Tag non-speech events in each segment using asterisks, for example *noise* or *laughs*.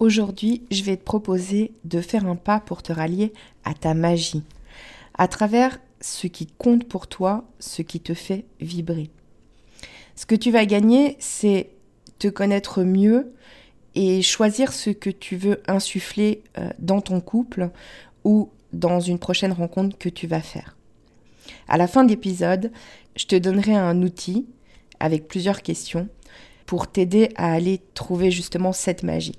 Aujourd'hui, je vais te proposer de faire un pas pour te rallier à ta magie, à travers ce qui compte pour toi, ce qui te fait vibrer. Ce que tu vas gagner, c'est te connaître mieux et choisir ce que tu veux insuffler euh, dans ton couple ou dans une prochaine rencontre que tu vas faire. À la fin de l'épisode, je te donnerai un outil avec plusieurs questions pour t'aider à aller trouver justement cette magie.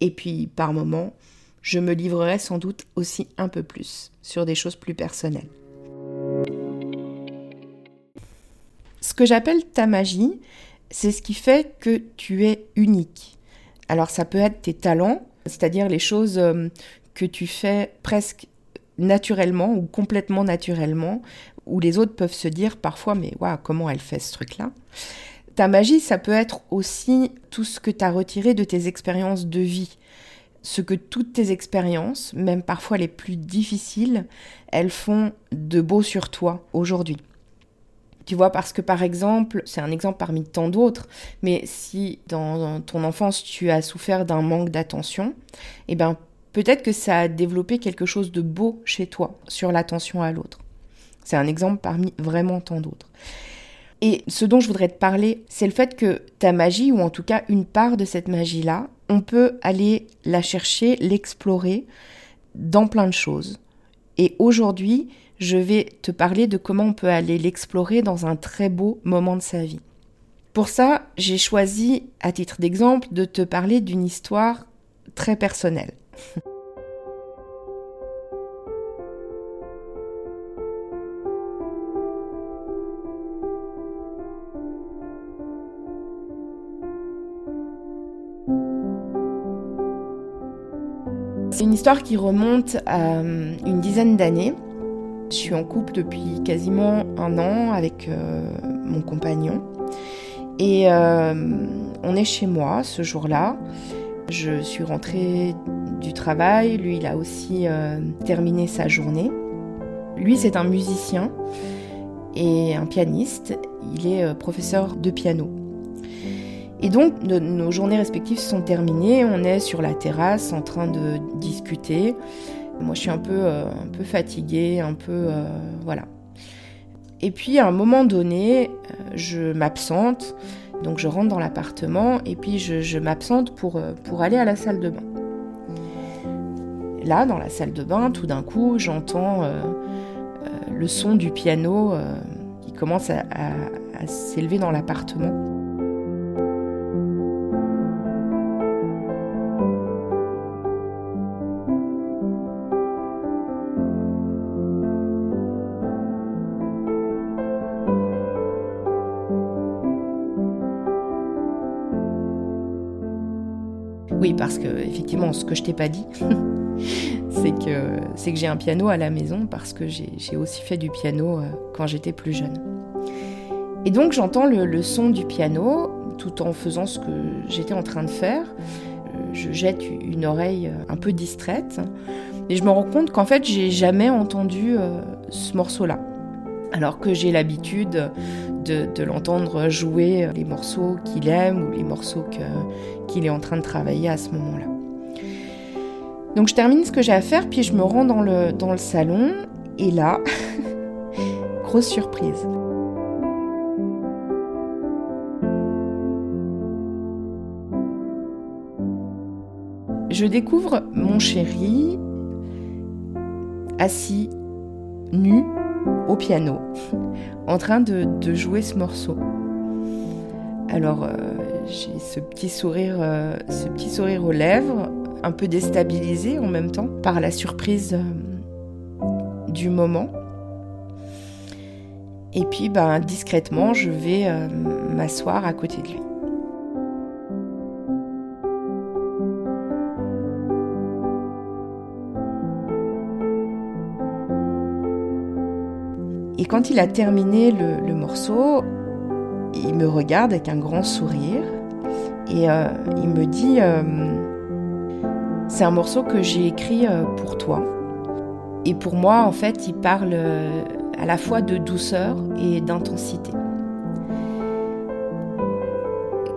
Et puis, par moments, je me livrerai sans doute aussi un peu plus sur des choses plus personnelles. Ce que j'appelle ta magie, c'est ce qui fait que tu es unique. Alors ça peut être tes talents, c'est-à-dire les choses euh, que tu fais presque naturellement ou complètement naturellement, où les autres peuvent se dire parfois mais waouh, comment elle fait ce truc-là? Ta magie, ça peut être aussi tout ce que tu as retiré de tes expériences de vie. Ce que toutes tes expériences, même parfois les plus difficiles, elles font de beau sur toi aujourd'hui. Tu vois, parce que par exemple, c'est un exemple parmi tant d'autres, mais si dans ton enfance tu as souffert d'un manque d'attention, eh ben peut-être que ça a développé quelque chose de beau chez toi sur l'attention à l'autre. C'est un exemple parmi vraiment tant d'autres. Et ce dont je voudrais te parler, c'est le fait que ta magie, ou en tout cas une part de cette magie-là, on peut aller la chercher, l'explorer dans plein de choses. Et aujourd'hui, je vais te parler de comment on peut aller l'explorer dans un très beau moment de sa vie. Pour ça, j'ai choisi, à titre d'exemple, de te parler d'une histoire très personnelle. C'est une histoire qui remonte à euh, une dizaine d'années. Je suis en couple depuis quasiment un an avec euh, mon compagnon. Et euh, on est chez moi ce jour-là. Je suis rentrée du travail. Lui, il a aussi terminé sa journée. Lui, c'est un musicien et un pianiste. Il est professeur de piano. Et donc, nos journées respectives sont terminées. On est sur la terrasse en train de discuter. Moi, je suis un peu, euh, un peu fatiguée, un peu. Euh, voilà. Et puis, à un moment donné, euh, je m'absente. Donc je rentre dans l'appartement et puis je, m'absente pour, pour aller à la salle de bain. Là, dans la salle de bain, tout d'un coup, j'entends le son du piano qui commence à s'élever dans l'appartement. Oui, parce que effectivement, ce que je t'ai pas dit, *laughs* c'est que c'est que j'ai un piano à la maison parce que j'ai aussi fait du piano euh, quand j'étais plus jeune. Et donc j'entends le, son du piano tout en faisant ce que j'étais en train de faire. Euh, je jette une oreille euh, un peu distraite et je me rends compte qu'en fait j'ai jamais entendu ce morceau-là alors que j'ai l'habitude de, l'entendre jouer les morceaux qu'il aime ou les morceaux qu'il est en train de travailler à ce moment-là. Donc je termine ce que j'ai à faire, puis je me rends dans le, dans le salon, et là, *laughs* grosse surprise. Je découvre mon chéri assis, nu, au piano, en train de, jouer ce morceau. Alors euh, j'ai ce petit sourire, euh, ce petit sourire aux lèvres, un peu déstabilisé en même temps par la surprise euh, du moment. Et puis, ben, discrètement, je vais m'asseoir à côté de lui. Et quand il a terminé le, morceau, il me regarde avec un grand sourire et euh, il me dit euh, C'est un morceau que j'ai écrit euh, pour toi. Et pour moi, en fait, il parle à la fois de douceur et d'intensité.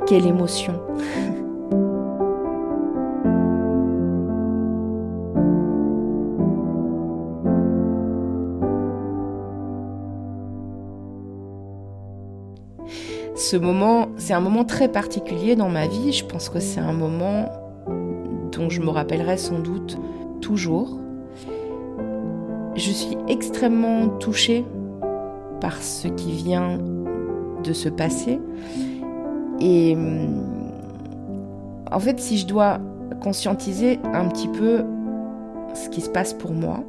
Quelle émotion ce moment, c'est un moment très particulier dans ma vie. Je pense que c'est un moment dont je me rappellerai sans doute toujours. Je suis extrêmement touchée par ce qui vient de se passer. Et en fait, si je dois conscientiser un petit peu ce qui se passe pour moi,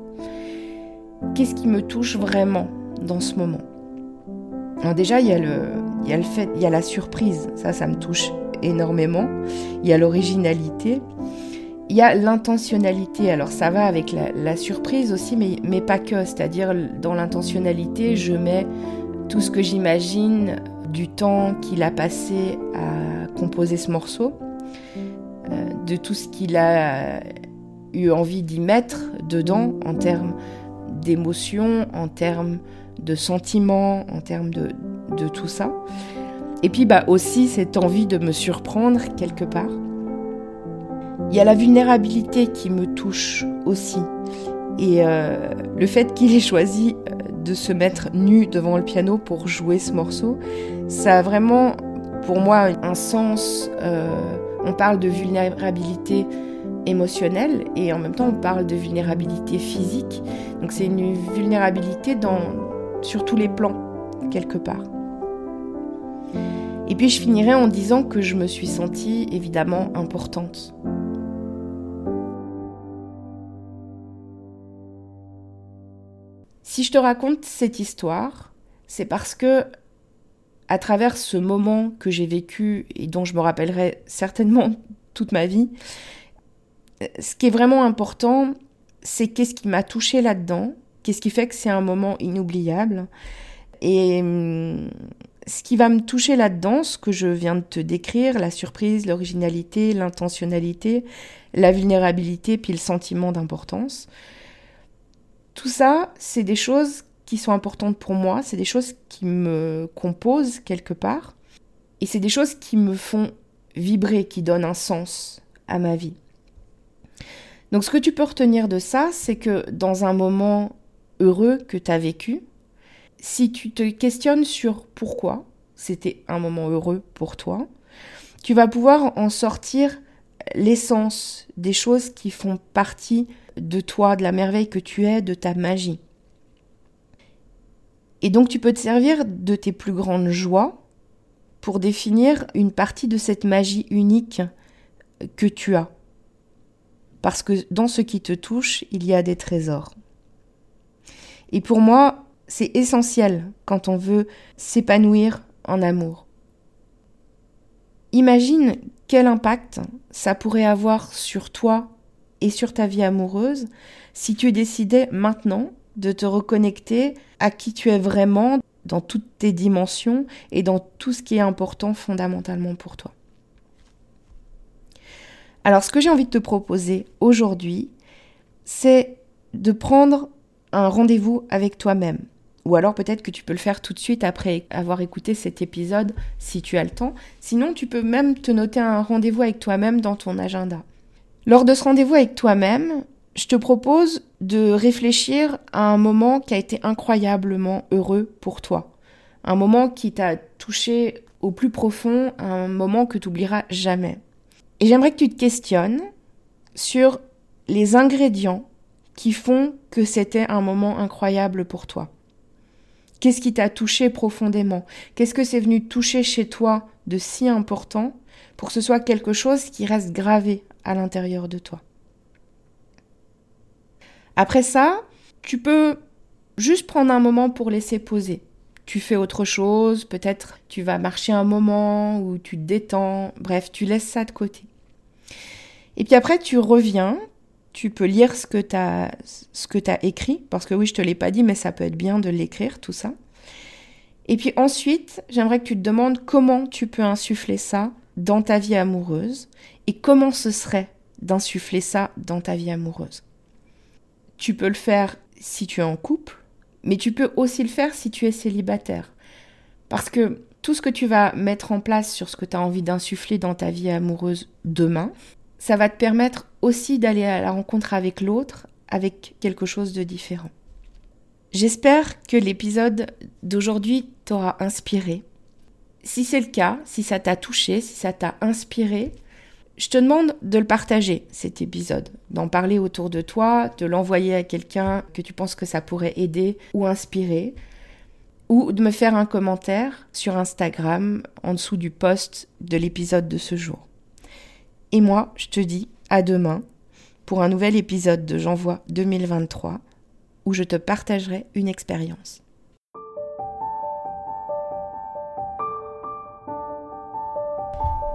qu'est-ce qui me touche vraiment dans ce moment? Alors déjà, il y a le, il y a le fait, il y a la surprise, ça, ça me touche énormément. Il y a l'originalité. Il y a l'intentionnalité. Alors ça va avec la, surprise aussi, mais, mais pas que. C'est-à-dire dans l'intentionnalité, je mets tout ce que j'imagine du temps qu'il a passé à composer ce morceau, euh, de tout ce qu'il a eu envie d'y mettre dedans en termes d'émotions, en termes de sentiments, en termes de, de tout ça. Et puis bah aussi cette envie de me surprendre quelque part. Il y a la vulnérabilité qui me touche aussi. Et euh, le fait qu'il ait choisi euh, de se mettre nu devant le piano pour jouer ce morceau, ça a vraiment pour moi un sens. Euh, on parle de vulnérabilité émotionnelle et en même temps on parle de vulnérabilité physique. Donc c'est une vulnérabilité dans, sur tous les plans, quelque part. Et puis je finirai en disant que je me suis sentie évidemment importante. Si je te raconte cette histoire, c'est parce que à travers ce moment que j'ai vécu et dont je me rappellerai certainement *laughs* toute ma vie, ce qui est vraiment important, c'est qu'est-ce qui m'a touché là-dedans, qu'est-ce qui fait que c'est un moment inoubliable. Et hum, ce qui va me toucher là-dedans, ce que je viens de te décrire, la surprise, l'originalité, l'intentionnalité, la vulnérabilité, puis le sentiment d'importance, tout ça, c'est des choses qui sont importantes pour moi, c'est des choses qui me composent quelque part, et c'est des choses qui me font vibrer, qui donnent un sens à ma vie. Donc ce que tu peux retenir de ça, c'est que dans un moment heureux que tu as vécu, si tu te questionnes sur pourquoi c'était un moment heureux pour toi, tu vas pouvoir en sortir l'essence des choses qui font partie de toi, de la merveille que tu es, de ta magie. Et donc tu peux te servir de tes plus grandes joies pour définir une partie de cette magie unique que tu as. Parce que dans ce qui te touche, il y a des trésors. Et pour moi, c'est essentiel quand on veut s'épanouir en amour. Imagine quel impact ça pourrait avoir sur toi et sur ta vie amoureuse si tu décidais maintenant de te reconnecter à qui tu es vraiment dans toutes tes dimensions et dans tout ce qui est important fondamentalement pour toi. Alors ce que j'ai envie de te proposer aujourd'hui, c'est de prendre un rendez-vous avec toi-même. Ou alors peut-être que tu peux le faire tout de suite après avoir écouté cet épisode si tu as le temps. Sinon, tu peux même te noter un rendez-vous avec toi-même dans ton agenda. Lors de ce rendez-vous avec toi-même, je te propose de réfléchir à un moment qui a été incroyablement heureux pour toi. Un moment qui t'a touché au plus profond, un moment que tu oublieras jamais. Et j'aimerais que tu te questionnes sur les ingrédients qui font que c'était un moment incroyable pour toi. Qu'est-ce qui t'a touché profondément? Qu'est-ce que c'est venu toucher chez toi de si important pour que ce soit quelque chose qui reste gravé à l'intérieur de toi? Après ça, tu peux juste prendre un moment pour laisser poser. Tu fais autre chose, peut-être tu vas marcher un moment ou tu te détends, bref, tu laisses ça de côté. Et puis après, tu reviens, tu peux lire ce que tu as, écrit, parce que oui, je te l'ai pas dit, mais ça peut être bien de l'écrire, tout ça. Et puis ensuite, j'aimerais que tu te demandes comment tu peux insuffler ça dans ta vie amoureuse et comment ce serait d'insuffler ça dans ta vie amoureuse. Tu peux le faire si tu es en couple, mais tu peux aussi le faire si tu es célibataire. Parce que tout ce que tu vas mettre en place sur ce que tu as envie d'insuffler dans ta vie amoureuse demain, ça va te permettre aussi d'aller à la rencontre avec l'autre avec quelque chose de différent. J'espère que l'épisode d'aujourd'hui t'aura inspiré. Si c'est le cas, si ça t'a touché, si ça t'a inspiré, je te demande de le partager, cet épisode, d'en parler autour de toi, de l'envoyer à quelqu'un que tu penses que ça pourrait aider ou inspirer, ou de me faire un commentaire sur Instagram en dessous du post de l'épisode de ce jour. Et moi, je te dis à demain pour un nouvel épisode de J'envoie 2023 où je te partagerai une expérience.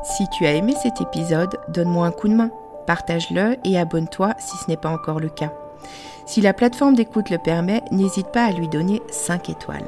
Si tu as aimé cet épisode, donne-moi un coup de main, partage-le et abonne-toi si ce n'est pas encore le cas. Si la plateforme d'écoute le permet, n'hésite pas à lui donner 5 étoiles.